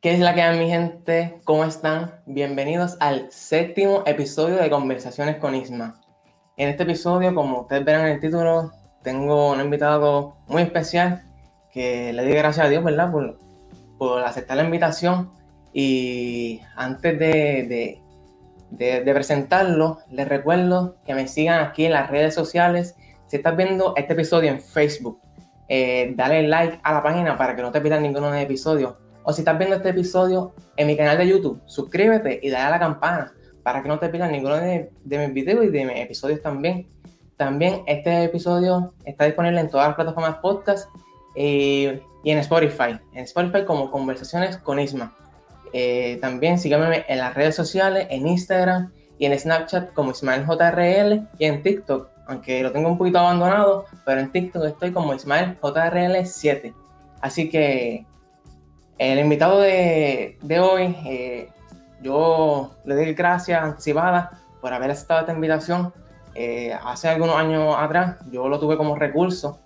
¿Qué es la que hay, mi gente? ¿Cómo están? Bienvenidos al séptimo episodio de Conversaciones con Isma. En este episodio, como ustedes verán en el título, tengo un invitado muy especial que le doy gracias a Dios, ¿verdad? Por, por aceptar la invitación. Y antes de, de, de, presentarlo, les recuerdo que me sigan aquí en las redes sociales. Si estás viendo este episodio en Facebook, eh, dale like a la página para que no te pierdas ninguno de los episodios o si estás viendo este episodio en mi canal de YouTube, suscríbete y dale a la campana para que no te pierdas ninguno de, mis videos y de mis episodios también. También este episodio está disponible en todas las plataformas podcast y en Spotify. En Spotify como Conversaciones con Isma. Eh, también síganme en las redes sociales, en Instagram y en Snapchat como IsmaelJRL y en TikTok, aunque lo tengo un poquito abandonado, pero en TikTok estoy como IsmaelJRL7. Así que el invitado de, hoy, eh, yo le doy gracias anticipadas por haber aceptado esta invitación. Eh, hace algunos años atrás yo lo tuve como recurso,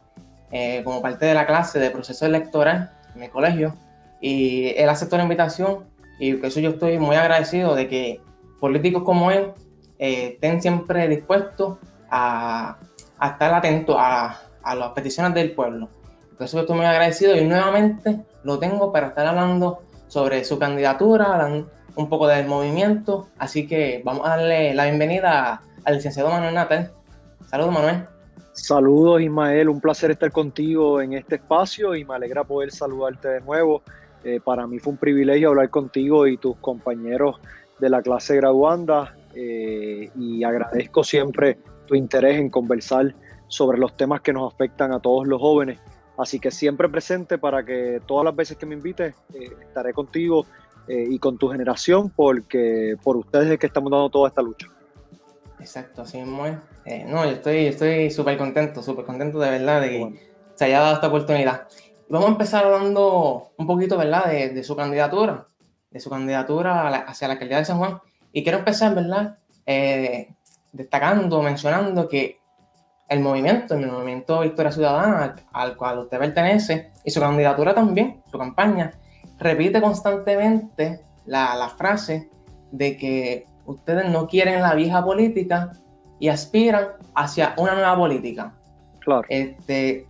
eh, como parte de la clase de proceso electoral en mi colegio, y él aceptó la invitación y por eso yo estoy muy agradecido de que políticos como él estén siempre dispuestos a, estar atentos a, las peticiones del pueblo. Por eso estoy muy agradecido y nuevamente lo tengo para estar hablando sobre su candidatura, un poco del movimiento. Así que vamos a darle la bienvenida al licenciado Manuel Natal. Saludos, Manuel. Saludos, Ismael. Un placer estar contigo en este espacio y me alegra poder saludarte de nuevo. Eh, para mí fue un privilegio hablar contigo y tus compañeros de la clase graduanda eh, y agradezco siempre tu interés en conversar sobre los temas que nos afectan a todos los jóvenes Así que siempre presente para que todas las veces que me invites eh, estaré contigo eh, y con tu generación porque por ustedes es que estamos dando toda esta lucha. Exacto, así mismo es. Eh, no, yo estoy estoy súper contento, súper contento de verdad de que se haya dado esta oportunidad. Vamos a empezar hablando un poquito, ¿verdad?, de, su candidatura, de su candidatura hacia la alcaldía de San Juan. Y quiero empezar, ¿verdad?, destacando, mencionando que el movimiento, el movimiento Victoria Ciudadana al, cual usted pertenece y su candidatura también, su campaña, repite constantemente la, frase de que ustedes no quieren la vieja política y aspiran hacia una nueva política. Claro. Este,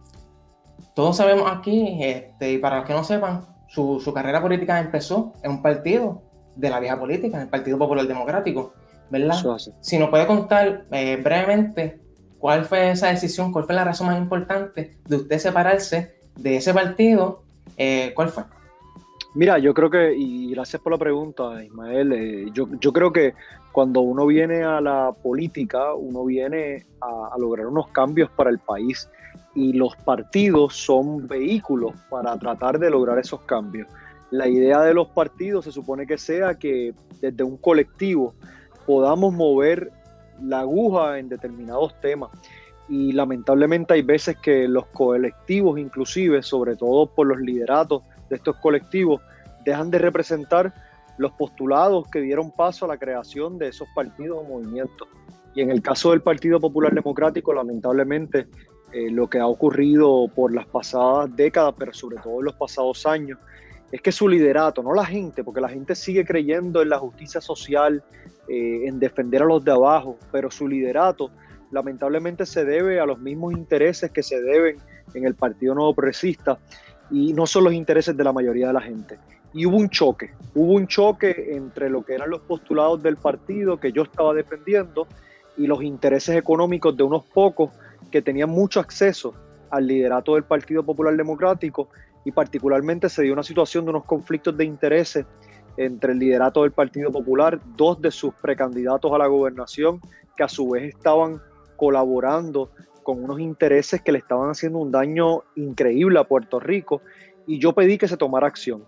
todos sabemos aquí, este, y para los que no sepan, su, carrera política empezó en un partido de la vieja política, en el Partido Popular Democrático, ¿verdad? Si nos puede contar eh, brevemente ¿Cuál fue esa decisión? ¿Cuál fue la razón más importante de usted separarse de ese partido? Eh, ¿Cuál fue? Mira, yo creo que, y gracias por la pregunta, Ismael, eh, yo, yo, creo que cuando uno viene a la política, uno viene a, lograr unos cambios para el país y los partidos son vehículos para tratar de lograr esos cambios. La idea de los partidos se supone que sea que desde un colectivo podamos mover la aguja en determinados temas. Y lamentablemente hay veces que los colectivos, inclusive, sobre todo por los lideratos de estos colectivos, dejan de representar los postulados que dieron paso a la creación de esos partidos o movimientos. Y en el caso del Partido Popular Democrático, lamentablemente, eh, lo que ha ocurrido por las pasadas décadas, pero sobre todo en los pasados años, es que su liderato, no la gente, porque la gente sigue creyendo en la justicia social, eh, en defender a los de abajo, pero su liderato lamentablemente se debe a los mismos intereses que se deben en el Partido Nuevo Progresista y no son los intereses de la mayoría de la gente. Y hubo un choque, hubo un choque entre lo que eran los postulados del partido que yo estaba defendiendo y los intereses económicos de unos pocos que tenían mucho acceso al liderato del Partido Popular Democrático y particularmente se dio una situación de unos conflictos de intereses entre el liderato del Partido Popular, dos de sus precandidatos a la gobernación, que a su vez estaban colaborando con unos intereses que le estaban haciendo un daño increíble a Puerto Rico, y yo pedí que se tomara acción.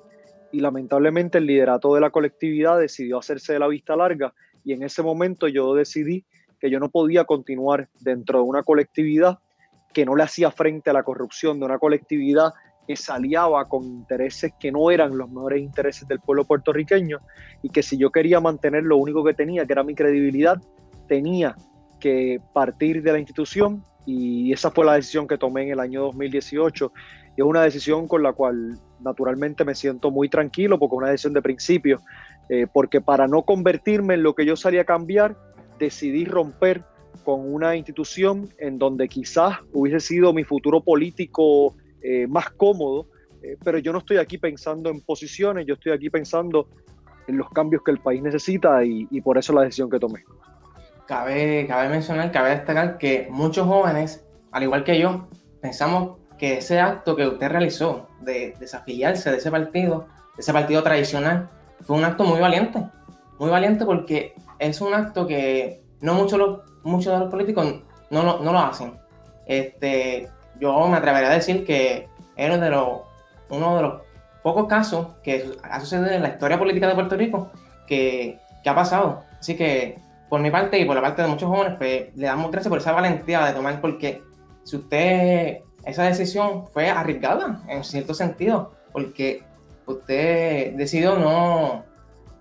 Y lamentablemente el liderato de la colectividad decidió hacerse de la vista larga, y en ese momento yo decidí que yo no podía continuar dentro de una colectividad que no le hacía frente a la corrupción, de una colectividad que se aliaba con intereses que no eran los mejores intereses del pueblo puertorriqueño y que si yo quería mantener lo único que tenía, que era mi credibilidad, tenía que partir de la institución y esa fue la decisión que tomé en el año 2018 y es una decisión con la cual naturalmente me siento muy tranquilo porque es una decisión de principio, eh, porque para no convertirme en lo que yo salía a cambiar, decidí romper con una institución en donde quizás hubiese sido mi futuro político eh, más cómodo, eh, pero yo no estoy aquí pensando en posiciones, yo estoy aquí pensando en los cambios que el país necesita y, y por eso la decisión que tomé. Cabe, cabe mencionar, cabe destacar que muchos jóvenes, al igual que yo, pensamos que ese acto que usted realizó de desafiliarse de ese partido, de ese partido tradicional, fue un acto muy valiente. Muy valiente porque es un acto que no muchos muchos de los políticos no, no, no, lo hacen. Este, yo me atrevería a decir que es uno de los pocos casos que ha sucedido en la historia política de Puerto Rico que, que ha pasado. Así que por mi parte y por la parte de muchos jóvenes, pues le damos gracias por esa valentía de tomar, porque si usted esa decisión fue arriesgada en cierto sentido, porque usted decidió no,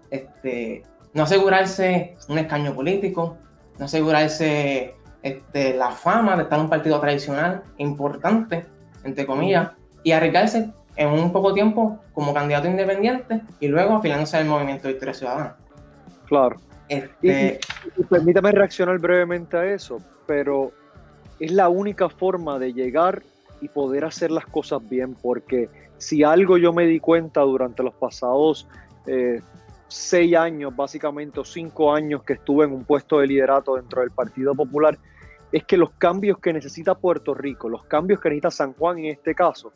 este, no asegurarse un escaño político, no asegurarse este, la fama de estar en un partido tradicional importante, entre comillas, y arriesgarse en un poco tiempo como candidato independiente y luego afilándose al movimiento de Victoria Ciudadana. Claro. Este... permítame reaccionar brevemente a eso, pero es la única forma de llegar y poder hacer las cosas bien, porque si algo yo me di cuenta durante los pasados eh, seis años, básicamente, o cinco años que estuve en un puesto de liderato dentro del Partido Popular, es que los cambios que necesita Puerto Rico, los cambios que necesita San Juan en este caso,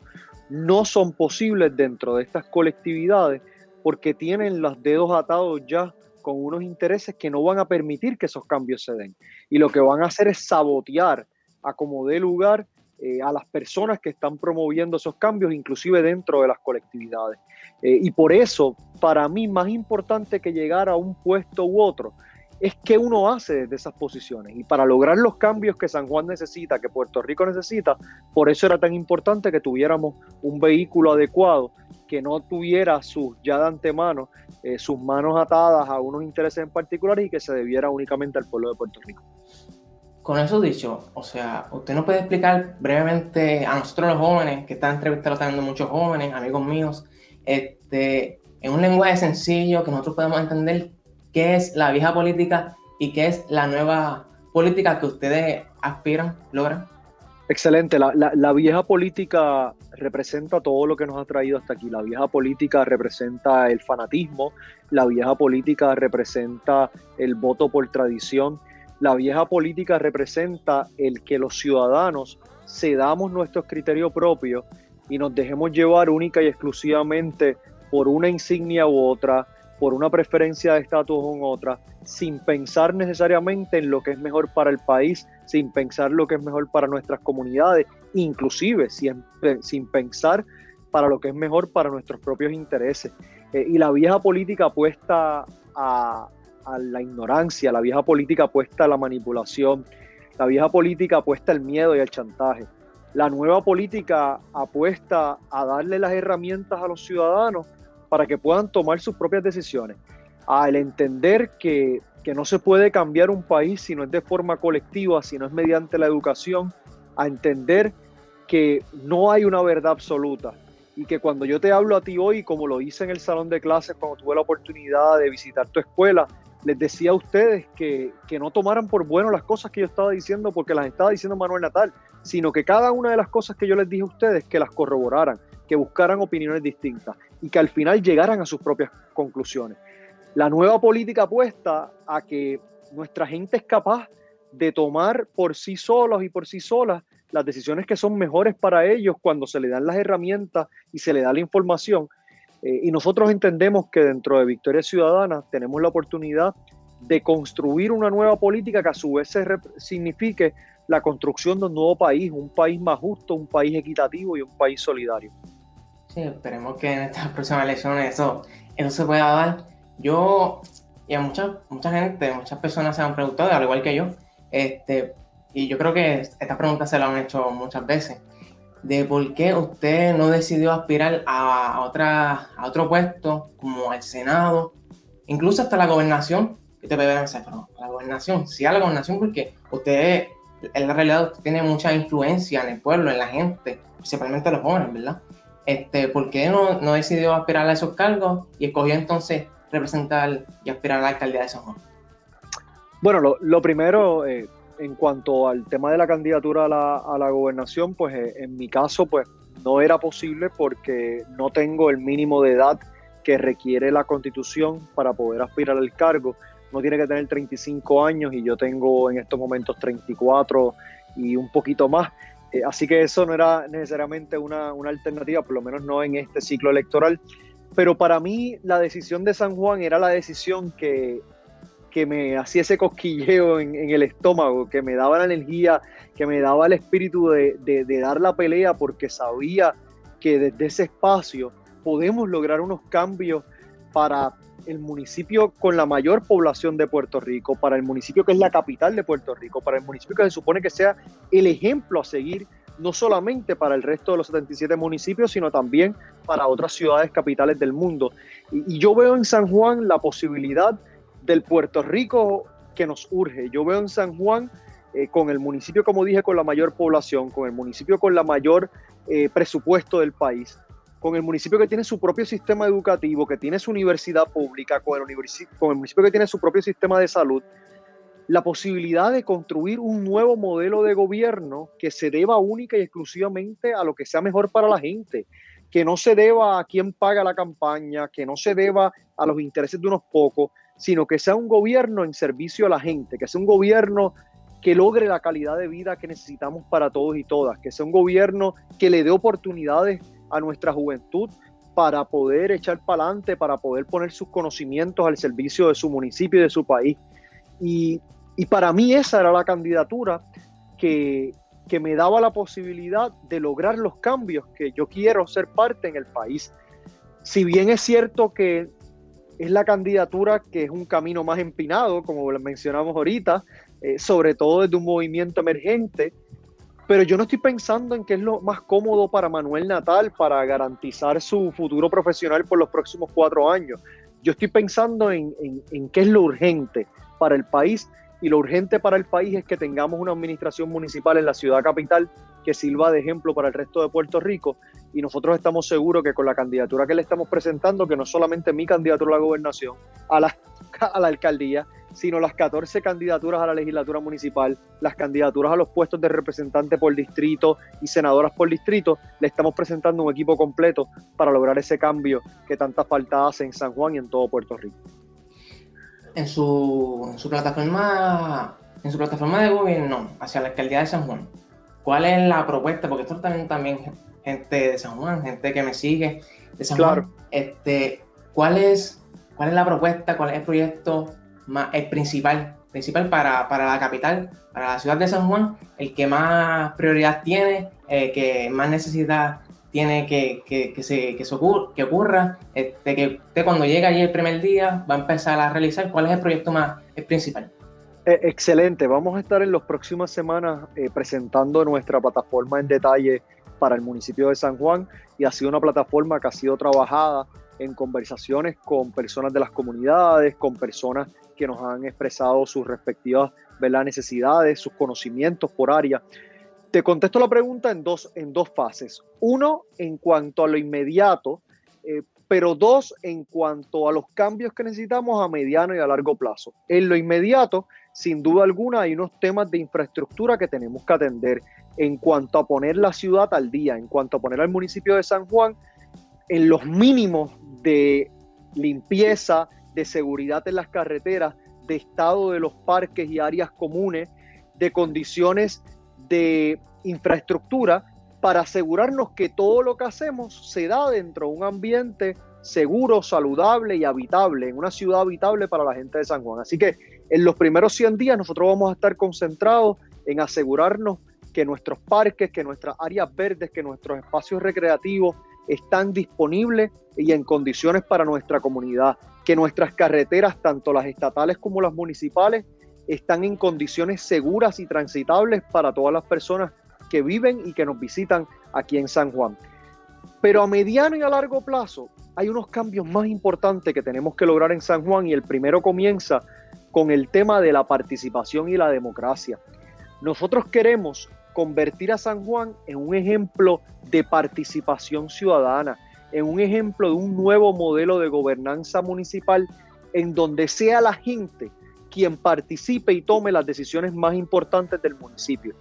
no son posibles dentro de estas colectividades porque tienen los dedos atados ya con unos intereses que no van a permitir que esos cambios se den. Y lo que van a hacer es sabotear a como dé lugar eh, a las personas que están promoviendo esos cambios, inclusive dentro de las colectividades. Eh, y por eso, para mí, más importante que llegar a un puesto u otro, es qué uno hace desde esas posiciones. Y para lograr los cambios que San Juan necesita, que Puerto Rico necesita, por eso era tan importante que tuviéramos un vehículo adecuado, que no tuviera sus, ya de antemano, eh, sus manos atadas a unos intereses en particular y que se debiera únicamente al pueblo de Puerto Rico. Con eso dicho, o sea, usted nos puede explicar brevemente a nosotros los jóvenes, que están entrevistando también muchos jóvenes, amigos míos, este, en un lenguaje sencillo que nosotros podemos entender qué es la vieja política y qué es la nueva política que ustedes aspiran, logran. Excelente, la, la, vieja política representa todo lo que nos ha traído hasta aquí. La vieja política representa el fanatismo, la vieja política representa el voto por tradición, la vieja política representa el que los ciudadanos cedamos nuestros criterios propios y nos dejemos llevar única y exclusivamente por una insignia u otra, por una preferencia de estatus u otra, sin pensar necesariamente en lo que es mejor para el país, sin pensar lo que es mejor para nuestras comunidades, inclusive sin, sin pensar para lo que es mejor para nuestros propios intereses. Eh, y la vieja política apuesta a la ignorancia, la vieja política apuesta a la manipulación, la vieja política apuesta al miedo y al chantaje. La nueva política apuesta a darle las herramientas a los ciudadanos para que puedan tomar sus propias decisiones. Al entender que, que no se puede cambiar un país si no es de forma colectiva, si no es mediante la educación, a entender que no hay una verdad absoluta, y que cuando yo te hablo a ti hoy, como lo hice en el salón de clases cuando tuve la oportunidad de visitar tu escuela, les decía a ustedes que, no tomaran por bueno las cosas que yo estaba diciendo porque las estaba diciendo Manuel Natal, sino que cada una de las cosas que yo les dije a ustedes, que las corroboraran, que buscaran opiniones distintas y que al final llegaran a sus propias conclusiones. La nueva política apuesta a que nuestra gente es capaz de tomar por sí solos y por sí solas las decisiones que son mejores para ellos cuando se le dan las herramientas y se le da la información eh, y nosotros entendemos que dentro de Victoria Ciudadana tenemos la oportunidad de construir una nueva política que a su vez signifique la construcción de un nuevo país, un país más justo, un país equitativo y un país solidario. Sí, esperemos que en estas próximas elecciones eso, eso se pueda dar. Yo y a mucha, mucha gente, muchas personas se han preguntado, al igual que yo, este, y yo creo que esta pregunta se la han hecho muchas veces de por qué usted no decidió aspirar a, otra, a otro puesto como el Senado, incluso hasta la gobernación. ¿Qué te puede pensar? Pero la gobernación, sí a la gobernación porque usted en la realidad tiene mucha influencia en el pueblo, en la gente, principalmente los jóvenes, ¿verdad? Este, ¿Por qué no, decidió aspirar a esos cargos y escogió entonces representar y aspirar a la alcaldía de San Juan? Bueno, lo, lo primero, eh, en cuanto al tema de la candidatura a la, a la gobernación, pues eh, en mi caso, pues no era posible porque no tengo el mínimo de edad que requiere la constitución para poder aspirar al cargo. No tiene que tener 35 años y yo tengo en estos momentos 34 y un poquito más. Eh, así que eso no era necesariamente una, una, alternativa, por lo menos no en este ciclo electoral. Pero para mí la decisión de San Juan era la decisión que, que me hacía ese cosquilleo en, el estómago, que me daba la energía, que me daba el espíritu de, de dar la pelea, porque sabía que desde ese espacio podemos lograr unos cambios para el municipio con la mayor población de Puerto Rico, para el municipio que es la capital de Puerto Rico, para el municipio que se supone que sea el ejemplo a seguir, no solamente para el resto de los 77 municipios, sino también para otras ciudades capitales del mundo. Y, yo veo en San Juan la posibilidad del Puerto Rico que nos urge. Yo veo en San Juan eh, con el municipio, como dije, con la mayor población, con el municipio con la mayor eh, presupuesto del país, con el municipio que tiene su propio sistema educativo, que tiene su universidad pública, con el, municipio que tiene su propio sistema de salud, la posibilidad de construir un nuevo modelo de gobierno que se deba única y exclusivamente a lo que sea mejor para la gente, que no se deba a quién paga la campaña, que no se deba a los intereses de unos pocos, sino que sea un gobierno en servicio a la gente, que sea un gobierno que logre la calidad de vida que necesitamos para todos y todas, que sea un gobierno que le dé oportunidades a nuestra juventud para poder echar para adelante, para poder poner sus conocimientos al servicio de su municipio y de su país. Y, y para mí esa era la candidatura que, que me daba la posibilidad de lograr los cambios que yo quiero ser parte en el país. Si bien es cierto que es la candidatura que es un camino más empinado, como mencionamos ahorita, eh, sobre todo desde un movimiento emergente, pero yo no estoy pensando en qué es lo más cómodo para Manuel Natal para garantizar su futuro profesional por los próximos cuatro años. Yo estoy pensando en, en, qué es lo urgente para el país y lo urgente para el país es que tengamos una administración municipal en la ciudad capital que sirva de ejemplo para el resto de Puerto Rico y nosotros estamos seguros que con la candidatura que le estamos presentando, que no solamente mi candidatura a la gobernación, a a la alcaldía, sino las 14 candidaturas a la legislatura municipal, las candidaturas a los puestos de representante por distrito y senadoras por distrito, le estamos presentando un equipo completo para lograr ese cambio que tanta falta hace en San Juan y en todo Puerto Rico. En su, en su plataforma en su plataforma de gobierno hacia la alcaldía de San Juan, ¿cuál es la propuesta? Porque esto también, también gente de San Juan, gente que me sigue de San claro. Juan. Este, ¿cuál, es, ¿Cuál es la propuesta? ¿Cuál es el proyecto más, el principal, principal para, para, la capital, para la ciudad de San Juan, el que más prioridad tiene, eh, que más necesidad tiene que, que, que se, que, ocurra, que este, que usted cuando llega allí el primer día va a empezar a realizar, ¿cuál es el proyecto más el principal? Eh, excelente, vamos a estar en las próximas semanas eh, presentando nuestra plataforma en detalle para el municipio de San Juan y ha sido una plataforma que ha sido trabajada en conversaciones con personas de las comunidades, con personas que nos han expresado sus respectivas ¿verdad? necesidades, sus conocimientos por área. Te contesto la pregunta en dos, en dos fases. Uno, en cuanto a lo inmediato, eh, pero dos, en cuanto a los cambios que necesitamos a mediano y a largo plazo. En lo inmediato, sin duda alguna, hay unos temas de infraestructura que tenemos que atender en cuanto a poner la ciudad al día, en cuanto a poner al municipio de San Juan en los mínimos de limpieza, de seguridad en las carreteras, de estado de los parques y áreas comunes, de condiciones de infraestructura, para asegurarnos que todo lo que hacemos se da dentro de un ambiente seguro, saludable y habitable, en una ciudad habitable para la gente de San Juan. Así que en los primeros 100 días nosotros vamos a estar concentrados en asegurarnos que nuestros parques, que nuestras áreas verdes, que nuestros espacios recreativos están disponibles y en condiciones para nuestra comunidad, que nuestras carreteras, tanto las estatales como las municipales, están en condiciones seguras y transitables para todas las personas que viven y que nos visitan aquí en San Juan. Pero a mediano y a largo plazo hay unos cambios más importantes que tenemos que lograr en San Juan y el primero comienza con el tema de la participación y la democracia. Nosotros queremos convertir a San Juan en un ejemplo de participación ciudadana, en un ejemplo de un nuevo modelo de gobernanza municipal en donde sea la gente quien participe y tome las decisiones más importantes del municipio.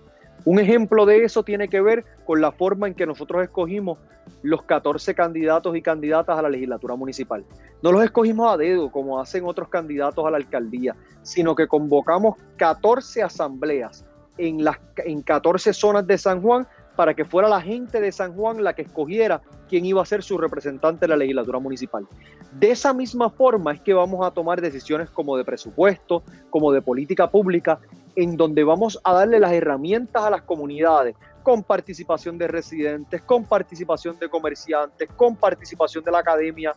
Un ejemplo de eso tiene que ver con la forma en que nosotros escogimos los 14 candidatos y candidatas a la legislatura municipal. No los escogimos a dedo como hacen otros candidatos a la alcaldía, sino que convocamos 14 asambleas en, las, en 14 zonas de San Juan para que fuera la gente de San Juan la que escogiera quién iba a ser su representante en la legislatura municipal. De esa misma forma es que vamos a tomar decisiones como de presupuesto, como de política pública, en donde vamos a darle las herramientas a las comunidades con participación de residentes, con participación de comerciantes, con participación de la academia,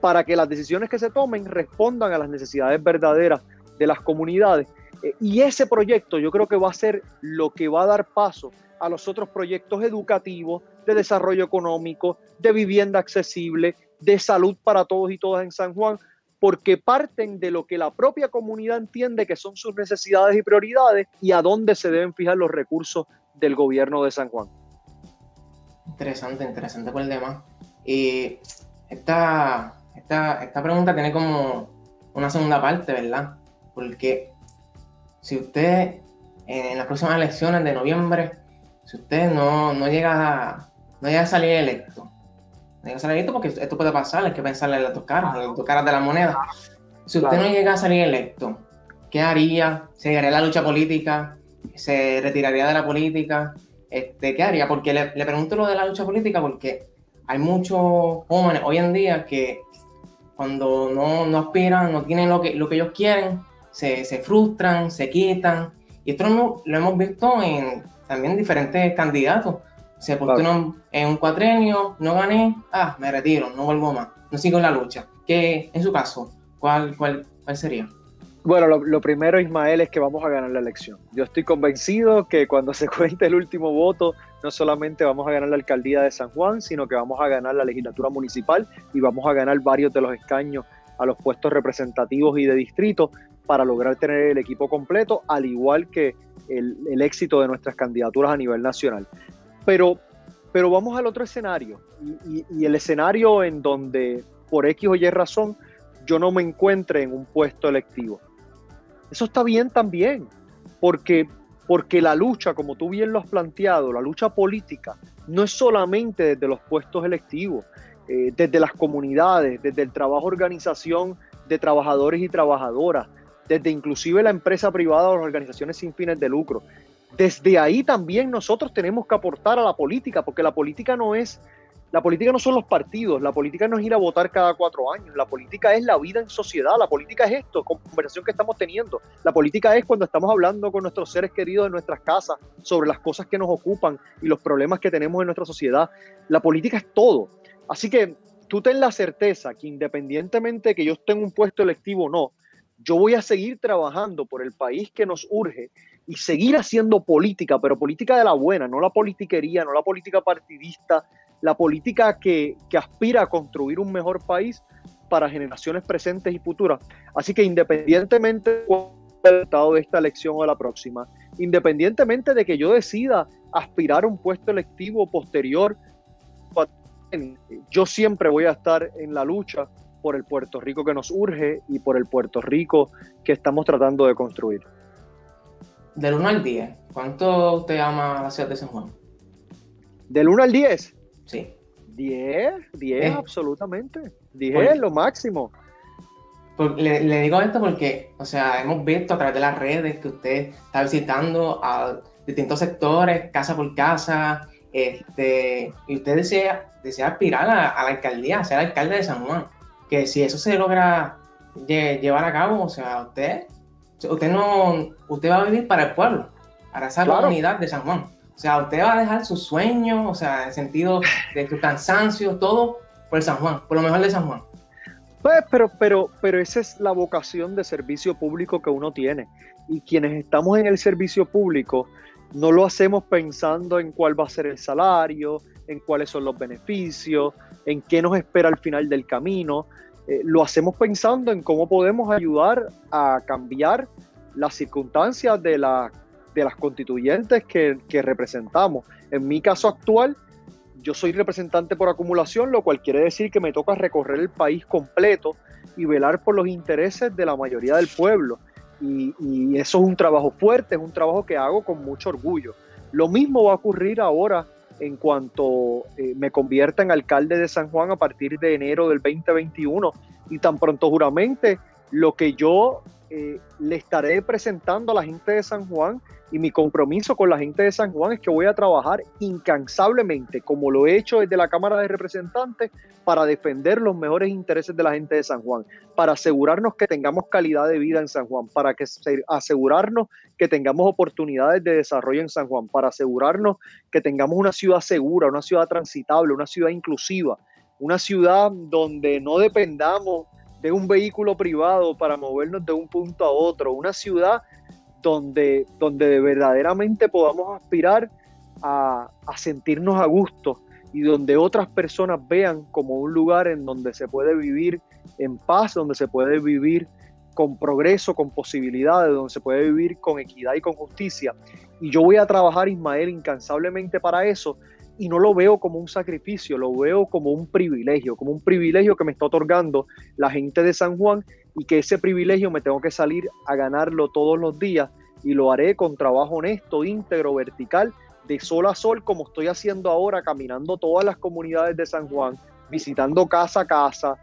para que las decisiones que se tomen respondan a las necesidades verdaderas de las comunidades. Eh, y ese proyecto yo creo que va a ser lo que va a dar paso a los otros proyectos educativos, de desarrollo económico, de vivienda accesible, de salud para todos y todas en San Juan, porque parten de lo que la propia comunidad entiende que son sus necesidades y prioridades y a dónde se deben fijar los recursos del gobierno de San Juan. Interesante, interesante por el tema. Y esta, esta, esta pregunta tiene como una segunda parte, ¿verdad? Porque si usted en las próximas elecciones de noviembre si usted no, no, llega, no llega a salir electo, no llega a salir electo porque esto puede pasar, hay que pensarle en las dos caras, las dos caras de la moneda. Si usted no llega a salir electo, ¿qué haría? ¿Se haría la lucha política? ¿Se retiraría de la política? Este, ¿Qué haría? Porque le, le pregunto lo de la lucha política porque hay muchos jóvenes hoy en día que cuando no, no aspiran, no tienen lo que, lo que ellos quieren, se, se frustran, se quitan. Y esto lo, lo hemos visto en también diferentes candidatos. O sea, porque no, en un cuatrenio no gané, ah, me retiro, no vuelvo más, no sigo en la lucha. ¿Qué, en su caso, cuál, cuál, cuál sería? Bueno, lo, primero, Ismael, es que vamos a ganar la elección. Yo estoy convencido que cuando se cuente el último voto, no solamente vamos a ganar la alcaldía de San Juan, sino que vamos a ganar la legislatura municipal y vamos a ganar varios de los escaños a los puestos representativos y de distrito para lograr tener el equipo completo, al igual que el, éxito de nuestras candidaturas a nivel nacional. Pero, pero vamos al otro escenario, y, el escenario en donde por X o Y razón yo no me encuentre en un puesto electivo. Eso está bien también, porque, porque la lucha, como tú bien lo has planteado, la lucha política, no es solamente desde los puestos electivos, eh, desde las comunidades, desde el trabajo organización de trabajadores y trabajadoras, desde inclusive la empresa privada o las organizaciones sin fines de lucro. Desde ahí también nosotros tenemos que aportar a la política, porque la política no es, la política no son los partidos, la política no es ir a votar cada cuatro años, la política es la vida en sociedad, la política es esto, conversación que estamos teniendo, la política es cuando estamos hablando con nuestros seres queridos en nuestras casas sobre las cosas que nos ocupan y los problemas que tenemos en nuestra sociedad, la política es todo. Así que tú ten la certeza que independientemente de que yo esté en un puesto electivo o no, yo voy a seguir trabajando por el país que nos urge y seguir haciendo política, pero política de la buena, no la politiquería, no la política partidista, la política que, aspira a construir un mejor país para generaciones presentes y futuras. Así que independientemente del estado de esta elección o la próxima, independientemente de que yo decida aspirar a un puesto electivo posterior, yo siempre voy a estar en la lucha por el Puerto Rico que nos urge y por el Puerto Rico que estamos tratando de construir. Del 1 al 10, ¿cuánto usted ama la ciudad de San Juan? ¿Del 1 al 10? Sí. 10, 10, absolutamente. 10 es lo máximo. Le, le, digo esto porque, o sea, hemos visto a través de las redes que usted está visitando a distintos sectores, casa por casa, este, y usted desea, desea aspirar a, a la alcaldía, a ser alcalde de San Juan que si eso se logra llevar a cabo, o sea, usted, usted no, usted va a vivir para el pueblo, para esa comunidad de San Juan. O sea, usted va a dejar sus sueños, o sea, en el sentido de su cansancio, todo por San Juan, por lo mejor de San Juan. Pues, pero, pero, pero esa es la vocación de servicio público que uno tiene. Y quienes estamos en el servicio público, no lo hacemos pensando en cuál va a ser el salario, en cuáles son los beneficios, en qué nos espera al final del camino. Eh, lo hacemos pensando en cómo podemos ayudar a cambiar las circunstancias de de las constituyentes que, representamos. En mi caso actual, yo soy representante por acumulación, lo cual quiere decir que me toca recorrer el país completo y velar por los intereses de la mayoría del pueblo. Y, eso es un trabajo fuerte, es un trabajo que hago con mucho orgullo. Lo mismo va a ocurrir ahora en cuanto eh, me convierta en alcalde de San Juan a partir de enero del 2021 y tan pronto juramente lo que yo eh, le estaré presentando a la gente de San Juan y mi compromiso con la gente de San Juan es que voy a trabajar incansablemente, como lo he hecho desde la Cámara de Representantes, para defender los mejores intereses de la gente de San Juan, para asegurarnos que tengamos calidad de vida en San Juan, para que asegurarnos que tengamos oportunidades de desarrollo en San Juan, para asegurarnos que tengamos una ciudad segura, una ciudad transitable, una ciudad inclusiva, una ciudad donde no dependamos de un vehículo privado para movernos de un punto a otro, una ciudad donde, donde verdaderamente podamos aspirar a, a sentirnos a gusto y donde otras personas vean como un lugar en donde se puede vivir en paz, donde se puede vivir con progreso, con posibilidades, donde se puede vivir con equidad y con justicia. Y yo voy a trabajar, Ismael, incansablemente para eso, y no lo veo como un sacrificio, lo veo como un privilegio, como un privilegio que me está otorgando la gente de San Juan y que ese privilegio me tengo que salir a ganarlo todos los días y lo haré con trabajo honesto, íntegro, vertical, de sol a sol, como estoy haciendo ahora, caminando todas las comunidades de San Juan, visitando casa a casa,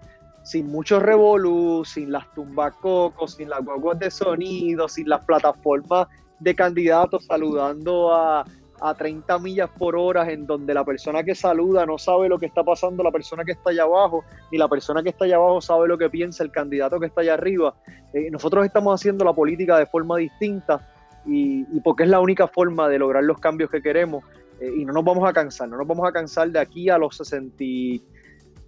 sin muchos revolú, sin las tumbacocos, sin las guaguas de sonido, sin las plataformas de candidatos saludando a, a 30 millas por hora en donde la persona que saluda no sabe lo que está pasando la persona que está allá abajo, ni la persona que está allá abajo sabe lo que piensa el candidato que está allá arriba. Eh, nosotros estamos haciendo la política de forma distinta y, porque es la única forma de lograr los cambios que queremos eh, y no nos vamos a cansar, no nos vamos a cansar de aquí a los 60,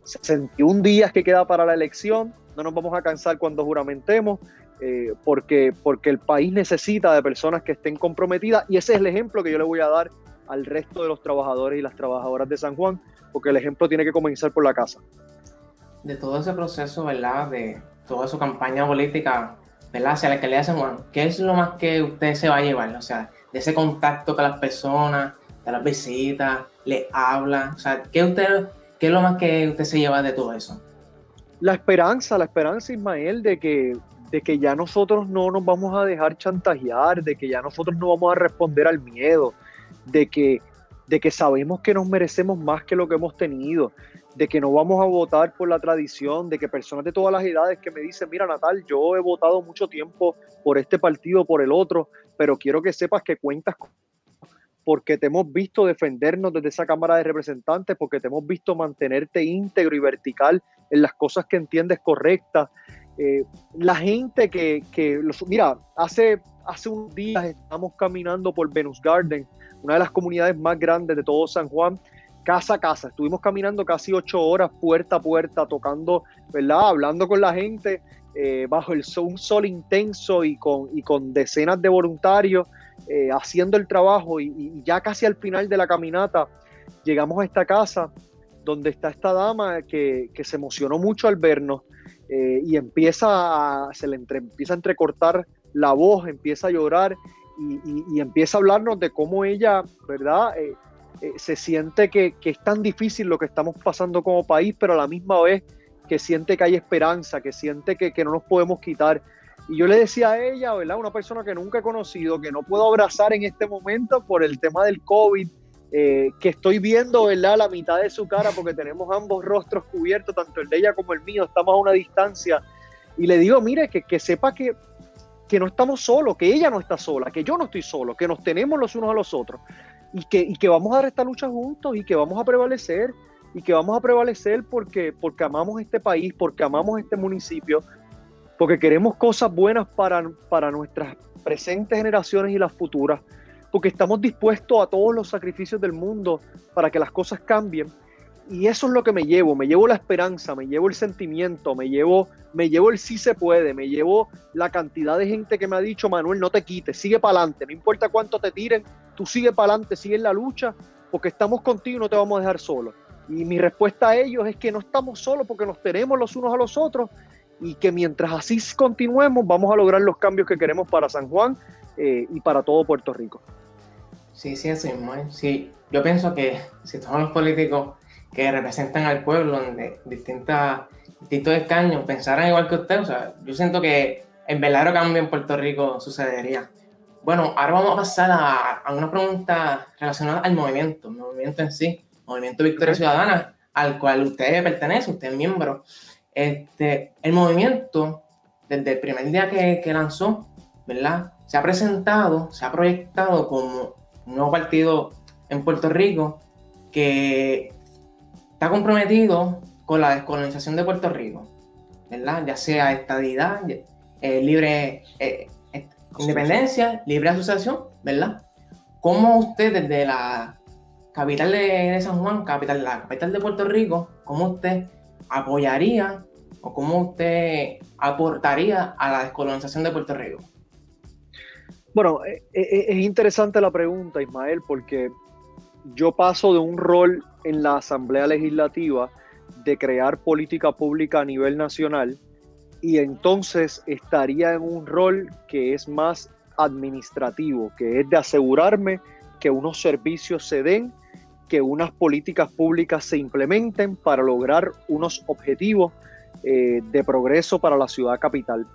61 días que queda para la elección, no nos vamos a cansar cuando juramentemos. Eh, porque, porque el país necesita de personas que estén comprometidas y ese es el ejemplo que yo le voy a dar al resto de los trabajadores y las trabajadoras de San Juan, porque el ejemplo tiene que comenzar por la casa. De todo ese proceso, ¿verdad? De toda su campaña política, ¿verdad? Hacia la alcaldía de San Juan, ¿qué es lo más que usted se va a llevar? O sea, de ese contacto con las personas, de las visitas, le habla, o sea, ¿qué, usted, ¿qué es lo más que usted se lleva de todo eso? La esperanza, la esperanza, Ismael, de que de que ya nosotros no nos vamos a dejar chantajear, de que ya nosotros no vamos a responder al miedo, de que, de que sabemos que nos merecemos más que lo que hemos tenido, de que no vamos a votar por la tradición, de que personas de todas las edades que me dicen, mira Natal, yo he votado mucho tiempo por este partido, por el otro, pero quiero que sepas que cuentas porque te hemos visto defendernos desde esa Cámara de Representantes, porque te hemos visto mantenerte íntegro y vertical en las cosas que entiendes correctas, eh, la gente que, que los, mira, hace, hace unos días estamos caminando por Venus Garden, una de las comunidades más grandes de todo San Juan, casa a casa. Estuvimos caminando casi ocho horas, puerta a puerta, tocando, ¿verdad? Hablando con la gente eh, bajo el sol, un sol intenso y con, y con decenas de voluntarios eh, haciendo el trabajo. Y, y, ya casi al final de la caminata llegamos a esta casa donde está esta dama que, que se emocionó mucho al vernos eh, y empieza a, se le empieza a entrecortar la voz, empieza a llorar y, empieza a hablarnos de cómo ella, ¿verdad? Eh, eh, se siente que, es tan difícil lo que estamos pasando como país, pero a la misma vez que siente que hay esperanza, que siente que, que no nos podemos quitar. Y yo le decía a ella, ¿verdad? Una persona que nunca he conocido, que no puedo abrazar en este momento por el tema del COVID, eh, que estoy viendo, ¿verdad? La mitad de su cara porque tenemos ambos rostros cubiertos, tanto el de ella como el mío, estamos a una distancia. Y le digo, mire, que, que sepa que, que no estamos solos, que ella no está sola, que yo no estoy solo, que nos tenemos los unos a los otros y que, y que vamos a dar esta lucha juntos y que vamos a prevalecer y que vamos a prevalecer porque, porque amamos este país, porque amamos este municipio, porque queremos cosas buenas para, para nuestras presentes generaciones y las futuras porque estamos dispuestos a todos los sacrificios del mundo para que las cosas cambien. Y eso es lo que me llevo, me llevo la esperanza, me llevo el sentimiento, me llevo, me llevo el sí se puede, me llevo la cantidad de gente que me ha dicho, Manuel, no te quites, sigue para adelante, no importa cuánto te tiren, tú sigue para adelante, sigue en la lucha, porque estamos contigo y no te vamos a dejar solo. Y mi respuesta a ellos es que no estamos solos porque nos tenemos los unos a los otros y que mientras así continuemos vamos a lograr los cambios que queremos para San Juan eh, y para todo Puerto Rico. Sí, sí, eso mismo. Sí, yo pienso que si todos los políticos que representan al pueblo en distintas, distintos escaños pensaran igual que usted, o sea, yo siento que el verdadero cambio en Puerto Rico sucedería. Bueno, ahora vamos a pasar a, a una pregunta relacionada al movimiento, el movimiento en sí, Movimiento Victoria Ciudadana, al cual usted pertenece, usted es miembro. Este, el movimiento, desde el primer día que, que lanzó, ¿verdad? Se ha presentado, se ha proyectado como nuevo partido en Puerto Rico que está comprometido con la descolonización de Puerto Rico, ¿verdad? Ya sea estadidad, eh, libre eh, independencia, libre asociación, ¿verdad? ¿Cómo usted desde la capital de, San Juan, capital, la capital de Puerto Rico, cómo usted apoyaría o cómo usted aportaría a la descolonización de Puerto Rico? Bueno, eh, eh, es interesante la pregunta, Ismael, porque yo paso de un rol en la Asamblea Legislativa de crear política pública a nivel nacional y entonces estaría en un rol que es más administrativo, que es de asegurarme que unos servicios se den, que unas políticas públicas se implementen para lograr unos objetivos eh, de progreso para la ciudad capital.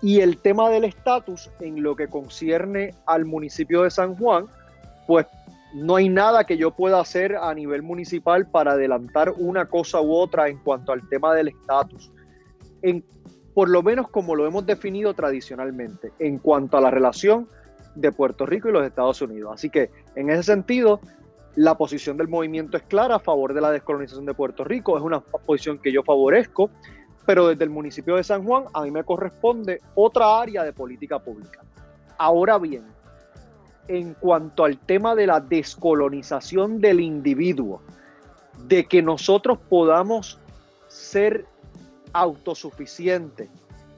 Y el tema del estatus en lo que concierne al municipio de San Juan, pues no hay nada que yo pueda hacer a nivel municipal para adelantar una cosa u otra en cuanto al tema del estatus. Por lo menos como lo hemos definido tradicionalmente, en cuanto a la relación de Puerto Rico y los Estados Unidos. Así que en ese sentido, la posición del movimiento es clara a favor de la descolonización de Puerto Rico, es una posición que yo favorezco pero desde el municipio de San Juan a mí me corresponde otra área de política pública. Ahora bien, en cuanto al tema de la descolonización del individuo, de que nosotros podamos ser autosuficientes,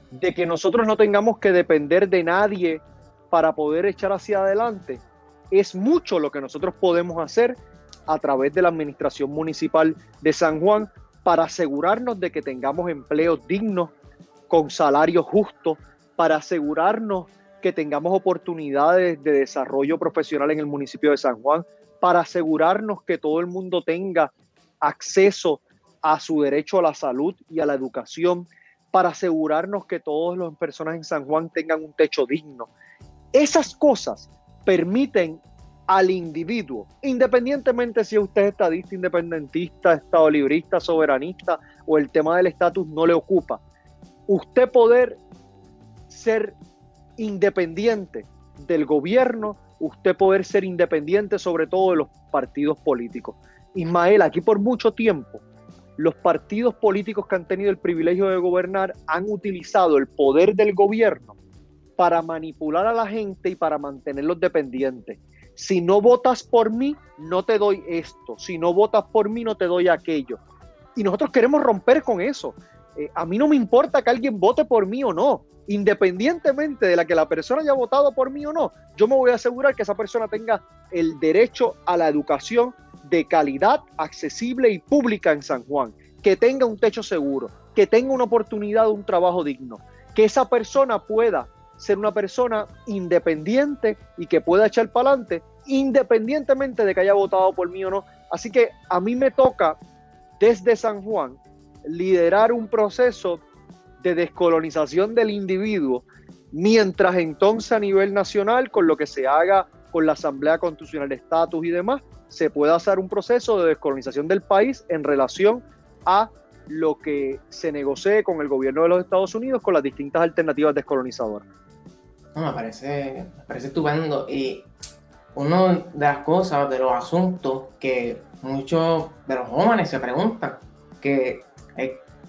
de que nosotros no tengamos que depender de nadie para poder echar hacia adelante, es mucho lo que nosotros podemos hacer a través de la administración municipal de San Juan para asegurarnos de que tengamos empleos dignos, con salarios justos, para asegurarnos que tengamos oportunidades de desarrollo profesional en el municipio de San Juan, para asegurarnos que todo el mundo tenga acceso a su derecho a la salud y a la educación, para asegurarnos que todas las personas en San Juan tengan un techo digno. Esas cosas permiten al individuo, independientemente si usted es estadista, independentista, estado librista, soberanista o el tema del estatus no le ocupa. Usted poder ser independiente del gobierno, usted poder ser independiente sobre todo de los partidos políticos. Ismael, aquí por mucho tiempo, los partidos políticos que han tenido el privilegio de gobernar han utilizado el poder del gobierno para manipular a la gente y para mantenerlos dependientes si no votas por mí, no te doy esto, si no votas por mí, no te doy aquello. Y nosotros queremos romper con eso. Eh, a mí no me importa que alguien vote por mí o no, independientemente de la que la persona haya votado por mí o no, yo me voy a asegurar que esa persona tenga el derecho a la educación de calidad, accesible y pública en San Juan, que tenga un techo seguro, que tenga una oportunidad de un trabajo digno, que esa persona pueda ser una persona independiente y que pueda echar para adelante independientemente de que haya votado por mí o no. Así que a mí me toca desde San Juan liderar un proceso de descolonización del individuo, mientras entonces a nivel nacional, con lo que se haga con la Asamblea Constitucional de Estatus y demás, se pueda hacer un proceso de descolonización del país en relación a lo que se negocie con el gobierno de los Estados Unidos con las distintas alternativas descolonizadoras. No, me parece, me parece estupendo y una de las cosas, de los asuntos que muchos de los jóvenes se preguntan, que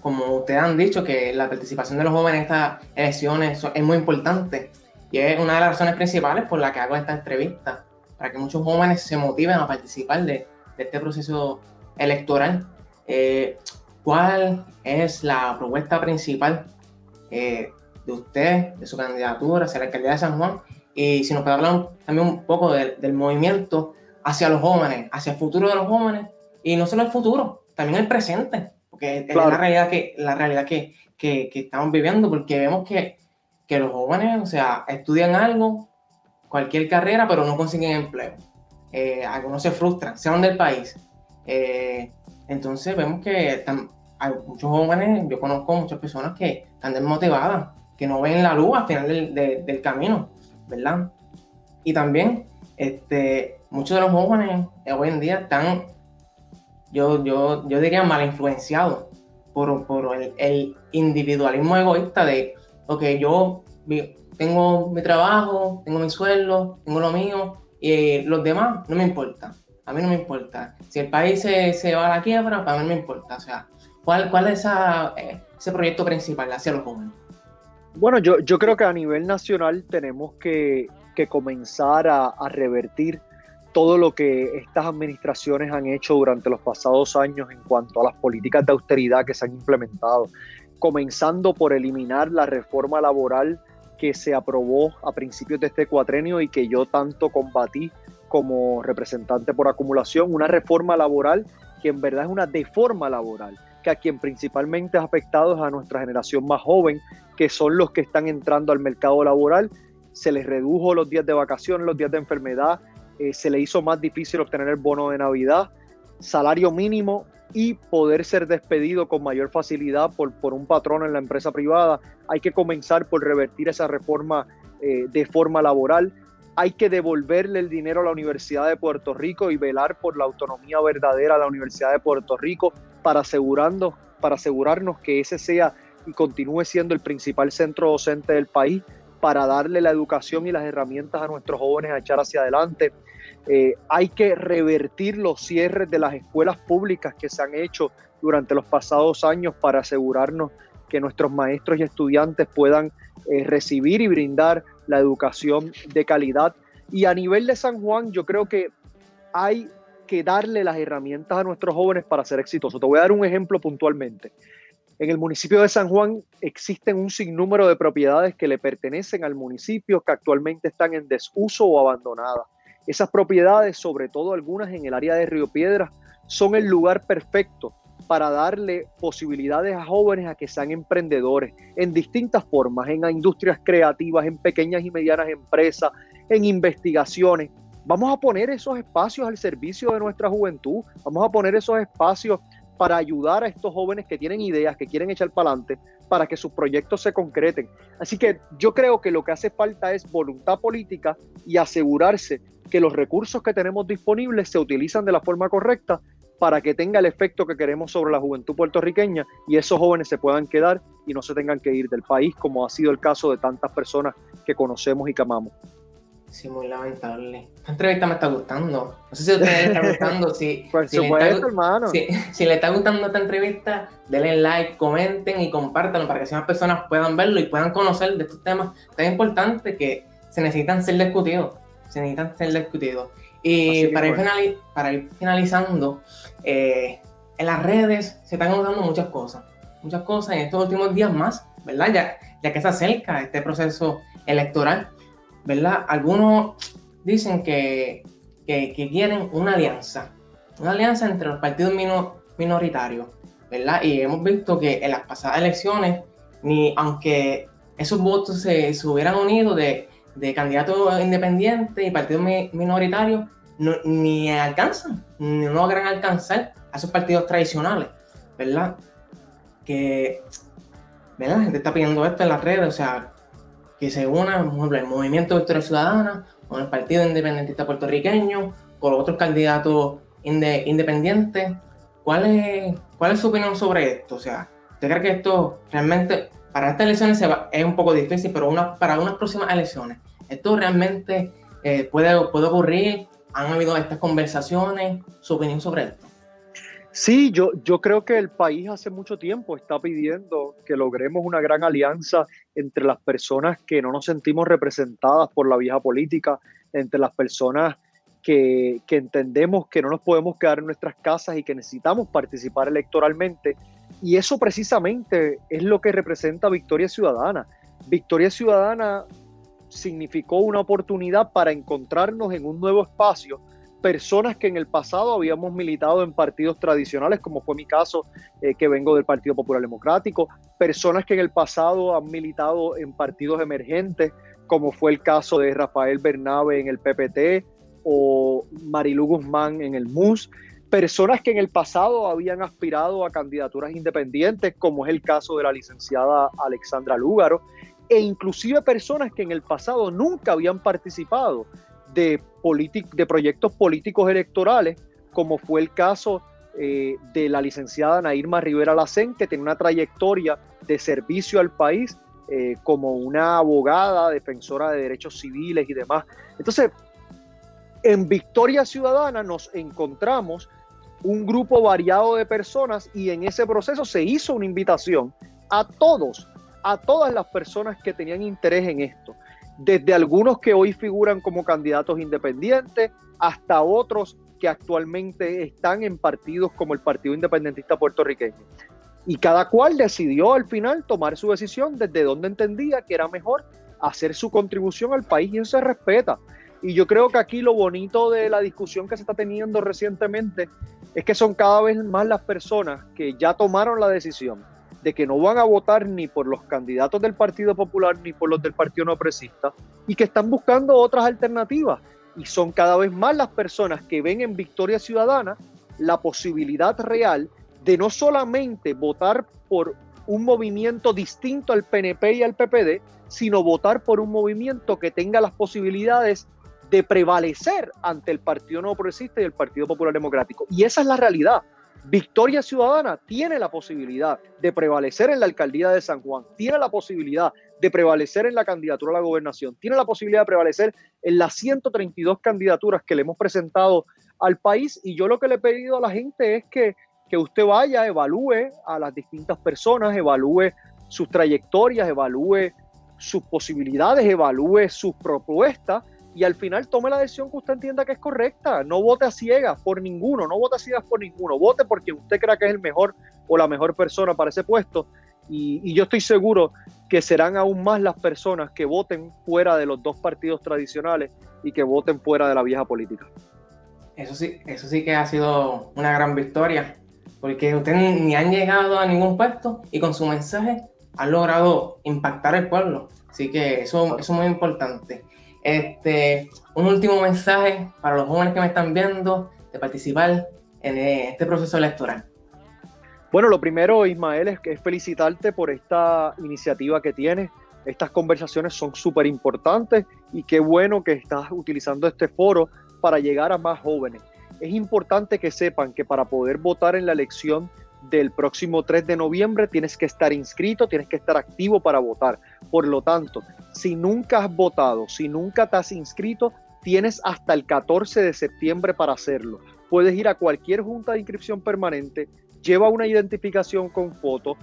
como ustedes han dicho, que la participación de los jóvenes en estas elecciones es muy importante y es una de las razones principales por la que hago esta entrevista, para que muchos jóvenes se motiven a participar de, este proceso electoral. Eh, ¿Cuál es la propuesta principal eh, de usted, de su candidatura hacia la alcaldía de San Juan y si nos puede hablar también un poco del movimiento hacia los jóvenes, hacia el futuro de los jóvenes, y no solo el futuro, también el presente, porque es la realidad que, la realidad que, que, estamos viviendo, porque vemos que, que los jóvenes, o sea, estudian algo, cualquier carrera, pero no consiguen empleo. Eh, algunos se frustran, se van del país. Eh, entonces vemos que hay muchos jóvenes, yo conozco muchas personas que están desmotivadas, que no ven la luz al final del, del camino, ¿verdad? Y también este, muchos de los jóvenes hoy en día están, yo, yo, yo diría, mal influenciados por, por el, individualismo egoísta de, ok, yo tengo mi trabajo, tengo mi sueldo, tengo lo mío, y los demás no me importa. A mí no me importa. Si el país se, se va a la quiebra, para mí no me importa. O sea, ¿cuál, cuál es eh, ese proyecto principal hacia los jóvenes? Bueno, yo, creo que a nivel nacional tenemos que, que comenzar a, a, revertir todo lo que estas administraciones han hecho durante los pasados años en cuanto a las políticas de austeridad que se han implementado, comenzando por eliminar la reforma laboral que se aprobó a principios de este cuatrenio y que yo tanto combatí como representante por acumulación, una reforma laboral que en verdad es una deforma laboral, que a quien principalmente ha afectado es a nuestra generación más joven, que son los que están entrando al mercado laboral. Se les redujo los días de vacaciones, los días de enfermedad, eh, se le hizo más difícil obtener el bono de Navidad, salario mínimo y poder ser despedido con mayor facilidad por, por un patrón en la empresa privada. Hay que comenzar por revertir esa reforma eh, de forma laboral. Hay que devolverle el dinero a la Universidad de Puerto Rico y velar por la autonomía verdadera a la Universidad de Puerto Rico para, asegurando, para asegurarnos que ese sea y continúe siendo el principal centro docente del país para darle la educación y las herramientas a nuestros jóvenes a echar hacia adelante. Eh, hay que revertir los cierres de las escuelas públicas que se han hecho durante los pasados años para asegurarnos que nuestros maestros y estudiantes puedan eh, recibir y brindar la educación de calidad. Y a nivel de San Juan, yo creo que hay darle las herramientas a nuestros jóvenes para ser exitosos. Te voy a dar un ejemplo puntualmente. En el municipio de San Juan existen un sinnúmero de propiedades que le pertenecen al municipio que actualmente están en desuso o abandonadas. Esas propiedades, sobre todo algunas en el área de Río Piedras, son el lugar perfecto para darle posibilidades a jóvenes a que sean emprendedores en distintas formas, en industrias creativas, en pequeñas y medianas empresas, en investigaciones. Vamos a poner esos espacios al servicio de nuestra juventud, vamos a poner esos espacios para ayudar a estos jóvenes que tienen ideas, que quieren echar para adelante, para que sus proyectos se concreten. Así que yo creo que lo que hace falta es voluntad política y asegurarse que los recursos que tenemos disponibles se utilizan de la forma correcta para que tenga el efecto que queremos sobre la juventud puertorriqueña y esos jóvenes se puedan quedar y no se tengan que ir del país, como ha sido el caso de tantas personas que conocemos y que amamos. Sí, muy lamentable. Esta entrevista me está gustando. No sé si a ustedes les está gustando. Si, Por si supuesto, está, hermano. Si, si, le está gustando esta entrevista, denle like, comenten y compártanlo para que así más personas puedan verlo y puedan conocer de estos temas tan importantes que se necesitan ser discutidos. Se necesitan ser discutidos. Y para ir, finali para ir, finalizando, eh, en las redes se están notando muchas cosas. Muchas cosas en estos últimos días más, ¿verdad? Ya, ya que se acerca este proceso electoral ¿verdad? Algunos dicen que, que, quieren una alianza, una alianza entre los partidos minoritarios, ¿verdad? Y hemos visto que en las pasadas elecciones, ni aunque esos votos se, se hubieran unido de, de candidatos independientes y partidos minoritarios, ni alcanzan, ni logran alcanzar a esos partidos tradicionales, ¿verdad? Que, ¿verdad? La gente está pidiendo esto en las redes, o sea, que se unan, por ejemplo, el Movimiento Victoria Ciudadana, con el Partido Independentista Puertorriqueño, con otros candidatos independientes. ¿Cuál es, ¿Cuál es su opinión sobre esto? O sea, ¿usted cree que esto realmente, para estas elecciones es un poco difícil, pero para unas próximas elecciones, esto realmente eh, puede, puede ocurrir? ¿Han habido estas conversaciones? ¿Su opinión sobre esto? Sí, yo, yo creo que el país hace mucho tiempo está pidiendo que logremos una gran alianza entre las personas que no nos sentimos representadas por la vieja política, entre las personas que, que, entendemos que no nos podemos quedar en nuestras casas y que necesitamos participar electoralmente. Y eso precisamente es lo que representa Victoria Ciudadana. Victoria Ciudadana significó una oportunidad para encontrarnos en un nuevo espacio personas que en el pasado habíamos militado en partidos tradicionales, como fue mi caso, eh, que vengo del Partido Popular Democrático, personas que en el pasado han militado en partidos emergentes, como fue el caso de Rafael Bernabe en el PPT o Marilu Guzmán en el MUS, personas que en el pasado habían aspirado a candidaturas independientes, como es el caso de la licenciada Alexandra Lúgaro, e inclusive personas que en el pasado nunca habían participado de, de proyectos políticos electorales, como fue el caso eh, de la licenciada Nairma Rivera Lacén, que tiene una trayectoria de servicio al país eh, como una abogada, defensora de derechos civiles y demás. Entonces, en Victoria Ciudadana nos encontramos un grupo variado de personas y en ese proceso se hizo una invitación a todos, a todas las personas que tenían interés en esto desde algunos que hoy figuran como candidatos independientes hasta otros que actualmente están en partidos como el Partido Independentista Puertorriqueño. Y cada cual decidió al final tomar su decisión desde donde entendía que era mejor hacer su contribución al país y eso se respeta. Y yo creo que aquí lo bonito de la discusión que se está teniendo recientemente es que son cada vez más las personas que ya tomaron la decisión de que no van a votar ni por los candidatos del Partido Popular ni por los del Partido No Presista y que están buscando otras alternativas. Y son cada vez más las personas que ven en Victoria Ciudadana la posibilidad real de no solamente votar por un movimiento distinto al PNP y al PPD, sino votar por un movimiento que tenga las posibilidades de prevalecer ante el Partido No Progresista y el Partido Popular Democrático. Y esa es la realidad. Victoria Ciudadana tiene la posibilidad de prevalecer en la alcaldía de San Juan, tiene la posibilidad de prevalecer en la candidatura a la gobernación, tiene la posibilidad de prevalecer en las 132 candidaturas que le hemos presentado al país. Y yo lo que le he pedido a la gente es que, que usted vaya, evalúe a las distintas personas, evalúe sus trayectorias, evalúe sus posibilidades, evalúe sus propuestas y al final tome la decisión que usted entienda que es correcta. No vote a ciegas por ninguno, no vote a ciegas por ninguno. Vote porque usted crea que es el mejor o la mejor persona para ese puesto. Y, yo estoy seguro que serán aún más las personas que voten fuera de los dos partidos tradicionales y que voten fuera de la vieja política. Eso sí, eso sí que ha sido una gran victoria, porque ustedes ni han llegado a ningún puesto y con su mensaje han logrado impactar el pueblo. Así que eso, eso es muy importante. Este, un último mensaje para los jóvenes que me están viendo de participar en este proceso electoral. Bueno, lo primero, Ismael, es, es felicitarte por esta iniciativa que tienes. Estas conversaciones son súper importantes y qué bueno que estás utilizando este foro para llegar a más jóvenes. Es importante que sepan que para poder votar en la elección del próximo 3 de noviembre tienes que estar inscrito, tienes que estar activo para votar. Por lo tanto, si nunca has votado, si nunca te has inscrito, tienes hasta el 14 de septiembre para hacerlo. Puedes ir a cualquier junta de inscripción permanente, lleva una identificación con foto,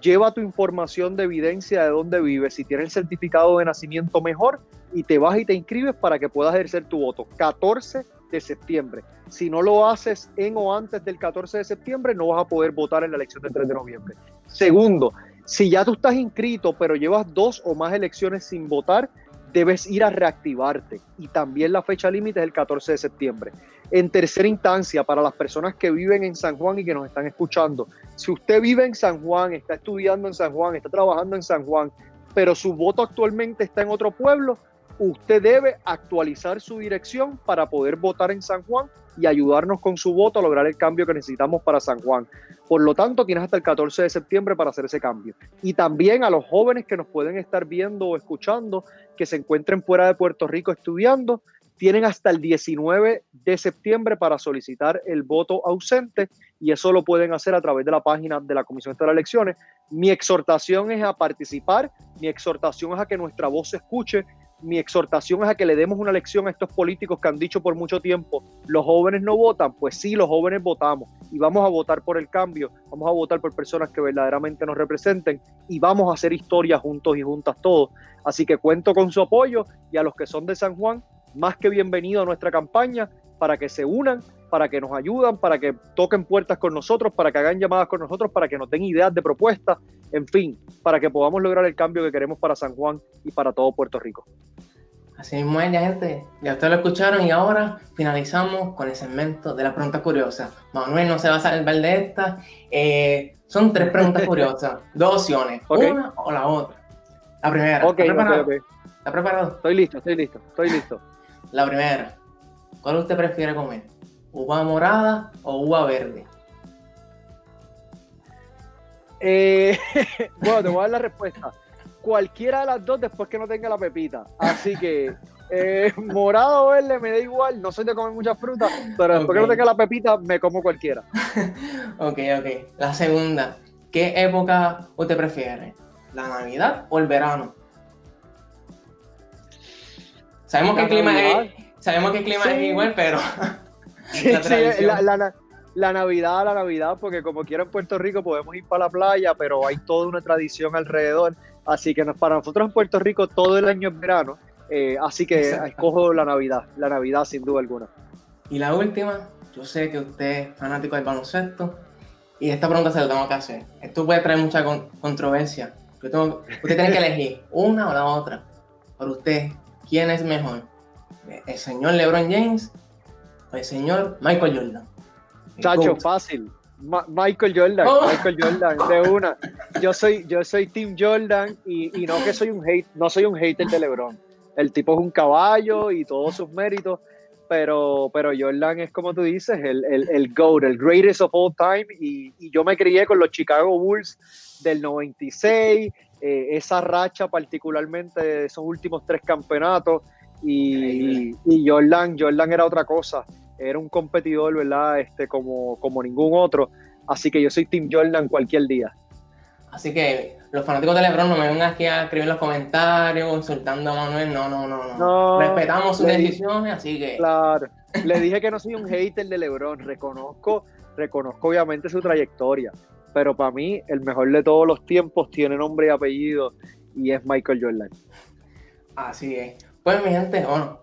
lleva tu información de evidencia de dónde vives, si tienes el certificado de nacimiento mejor y te vas y te inscribes para que puedas ejercer tu voto. 14 de septiembre. Si no lo haces en o antes del 14 de septiembre, no vas a poder votar en la elección del 3 de noviembre. Segundo, si ya tú estás inscrito, pero llevas dos o más elecciones sin votar, debes ir a reactivarte. Y también la fecha límite es el 14 de septiembre. En tercera instancia, para las personas que viven en San Juan y que nos están escuchando, si usted vive en San Juan, está estudiando en San Juan, está trabajando en San Juan, pero su voto actualmente está en otro pueblo, usted debe actualizar su dirección para poder votar en San Juan y ayudarnos con su voto a lograr el cambio que necesitamos para San Juan. Por lo tanto, tienes hasta el 14 de septiembre para hacer ese cambio. Y también a los jóvenes que nos pueden estar viendo o escuchando, que se encuentren fuera de Puerto Rico estudiando, tienen hasta el 19 de septiembre para solicitar el voto ausente y eso lo pueden hacer a través de la página de la Comisión de Elecciones. Mi exhortación es a participar, mi exhortación es a que nuestra voz se escuche, mi exhortación es a que le demos una lección a estos políticos que han dicho por mucho tiempo, los jóvenes no votan, pues sí, los jóvenes votamos y vamos a votar por el cambio, vamos a votar por personas que verdaderamente nos representen y vamos a hacer historia juntos y juntas todos. Así que cuento con su apoyo y a los que son de San Juan, más que bienvenido a nuestra campaña para que se unan, para que nos ayudan, para que toquen puertas con nosotros, para que hagan llamadas con nosotros, para que nos den ideas de propuestas, en fin, para que podamos lograr el cambio que queremos para San Juan y para todo Puerto Rico. Así mismo es, ya gente, ya ustedes lo escucharon y ahora finalizamos con el segmento de la pregunta curiosa. Manuel no se va a salvar de esta. Eh, son tres preguntas curiosas, dos opciones, una o la otra. La primera, ¿está preparado? ¿Está preparado? Estoy listo, estoy listo, estoy listo. La primera, ¿cuál usted prefiere comer? ¿Uva morada o uva verde? Eh, bueno, te voy a dar la respuesta. Cualquiera de las dos después que no tenga la pepita. Así que eh, morado o verde me da igual. No soy de comer muchas frutas, pero después que no tenga la pepita me como cualquiera. ok, ok. La segunda. ¿Qué época usted prefiere? ¿La Navidad o el verano? Sabemos que el clima es, sabemos que el clima es igual, pero sí, la, la, la Navidad, la Navidad, porque como quiera en Puerto Rico podemos ir para la playa, pero hay toda una tradición alrededor. Así que para nosotros en Puerto Rico todo el año es verano. Eh, así que escojo la Navidad, la Navidad sin duda alguna. Y la última, yo sé que usted es fanático del baloncesto y esta pregunta se la tengo que hacer. Esto puede traer mucha controversia. usted tiene que elegir una o la otra. Por usted, ¿quién es mejor? ¿El señor LeBron James el señor Michael Jordan? Chacho, fácil. Michael Jordan, oh. Michael Jordan, de una. Yo soy, yo soy Team Jordan y, no que soy un hate, no soy un hater de LeBron. El tipo es un caballo y todos sus méritos, pero, pero Jordan es como tú dices, el, el, el GOAT, el greatest of all time. Y, yo me crié con los Chicago Bulls del 96, eh, esa racha particularmente de esos últimos tres campeonatos. Y, y Jordan, Jordan era otra cosa era un competidor, ¿verdad? Este, como, como ningún otro. Así que yo soy Team Jordan cualquier día. Así que los fanáticos de LeBron no me vengan aquí a escribir en los comentarios insultando a Manuel. No, no, no. no. Respetamos sus decisiones, así que. Claro. Le dije que no soy un hater de LeBron. Reconozco, reconozco obviamente su trayectoria. Pero para mí, el mejor de todos los tiempos tiene nombre y apellido y es Michael Jordan. Así es. Pues mi gente, bueno,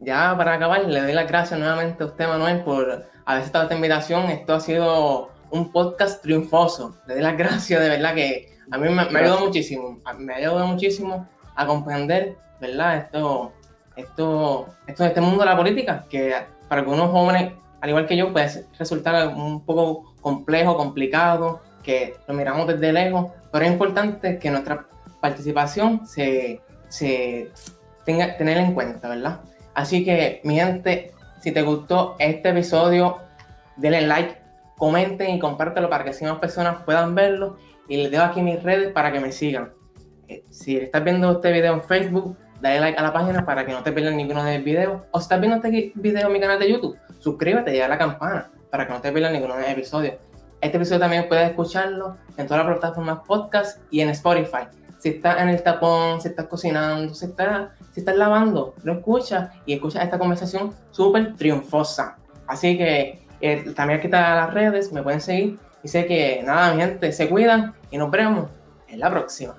ya para acabar, le doy las gracias nuevamente a usted, Manuel, por haber aceptado esta invitación. Esto ha sido un podcast triunfoso. Le doy las gracias, de verdad que a mí me, me ayudó muchísimo. Me ayudado muchísimo a comprender, ¿verdad? Esto, esto, esto este mundo de la política, que para algunos jóvenes, al igual que yo, puede resultar un poco complejo, complicado, que lo miramos desde lejos, pero es importante que nuestra participación se, se tenga tener en cuenta, ¿verdad? Así que, mi gente, si te gustó este episodio, denle like, comenten y compártelo para que así más personas puedan verlo. Y les dejo aquí mis redes para que me sigan. Eh, si estás viendo este video en Facebook, dale like a la página para que no te pierdas ninguno de mis videos. O si estás viendo este video en mi canal de YouTube, suscríbete y a la campana para que no te pierdas ninguno de los episodios. Este episodio también puedes escucharlo en todas las plataformas podcast y en Spotify si estás en el tapón, si estás cocinando, si estás, si estás lavando, lo escuchas y escuchas esta conversación súper triunfosa. Así que eh, también aquí están las redes, me pueden seguir. Y sé que nada, mi gente, se cuidan y nos vemos en la próxima.